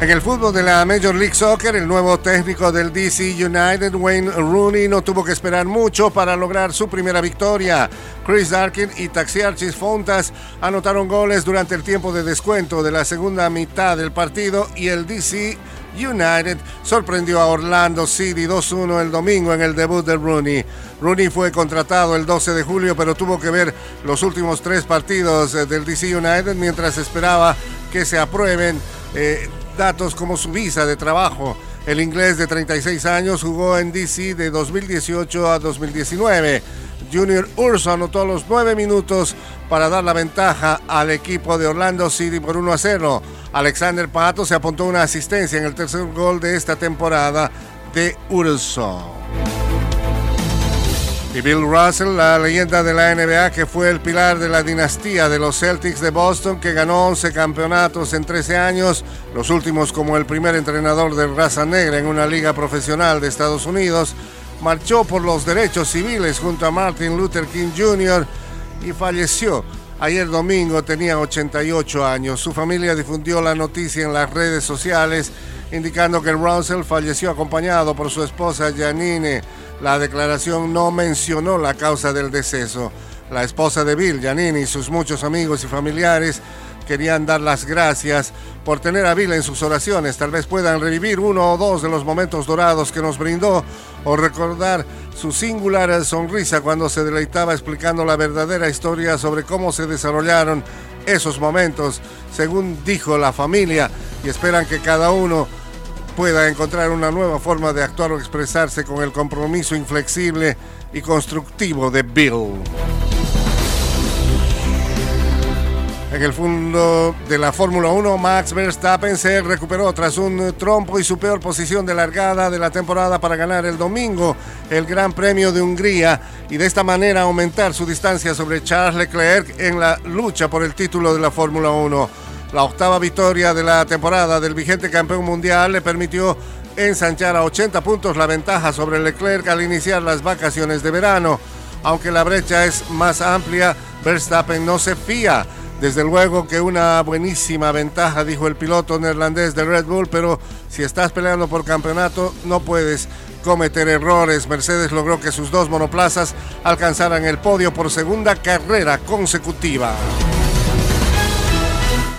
En el fútbol de la Major League Soccer, el nuevo técnico del DC United, Wayne Rooney, no tuvo que esperar mucho para lograr su primera victoria. Chris Darkin y Taxiarchis Fontas anotaron goles durante el tiempo de descuento de la segunda mitad del partido y el DC United sorprendió a Orlando City 2-1 el domingo en el debut de Rooney. Rooney fue contratado el 12 de julio, pero tuvo que ver los últimos tres partidos eh, del DC United mientras esperaba que se aprueben eh, datos como su visa de trabajo. El inglés de 36 años jugó en DC de 2018 a 2019. Junior Urso anotó los nueve minutos para dar la ventaja al equipo de Orlando City por 1 a 0. Alexander Pato se apuntó una asistencia en el tercer gol de esta temporada de Urso. Y Bill Russell, la leyenda de la NBA que fue el pilar de la dinastía de los Celtics de Boston, que ganó 11 campeonatos en 13 años, los últimos como el primer entrenador de raza negra en una liga profesional de Estados Unidos, marchó por los derechos civiles junto a Martin Luther King Jr. y falleció. Ayer domingo tenía 88 años. Su familia difundió la noticia en las redes sociales indicando que Russell falleció acompañado por su esposa Janine. La declaración no mencionó la causa del deceso. La esposa de Bill, Janine, y sus muchos amigos y familiares querían dar las gracias por tener a Bill en sus oraciones. Tal vez puedan revivir uno o dos de los momentos dorados que nos brindó o recordar su singular sonrisa cuando se deleitaba explicando la verdadera historia sobre cómo se desarrollaron esos momentos, según dijo la familia, y esperan que cada uno pueda encontrar una nueva forma de actuar o expresarse con el compromiso inflexible y constructivo de Bill. En el fondo de la Fórmula 1, Max Verstappen se recuperó tras un trompo y su peor posición de largada de la temporada para ganar el domingo el Gran Premio de Hungría y de esta manera aumentar su distancia sobre Charles Leclerc en la lucha por el título de la Fórmula 1. La octava victoria de la temporada del vigente campeón mundial le permitió ensanchar a 80 puntos la ventaja sobre Leclerc al iniciar las vacaciones de verano. Aunque la brecha es más amplia, Verstappen no se fía desde luego que una buenísima ventaja, dijo el piloto neerlandés de Red Bull, pero si estás peleando por campeonato no puedes cometer errores. Mercedes logró que sus dos monoplazas alcanzaran el podio por segunda carrera consecutiva.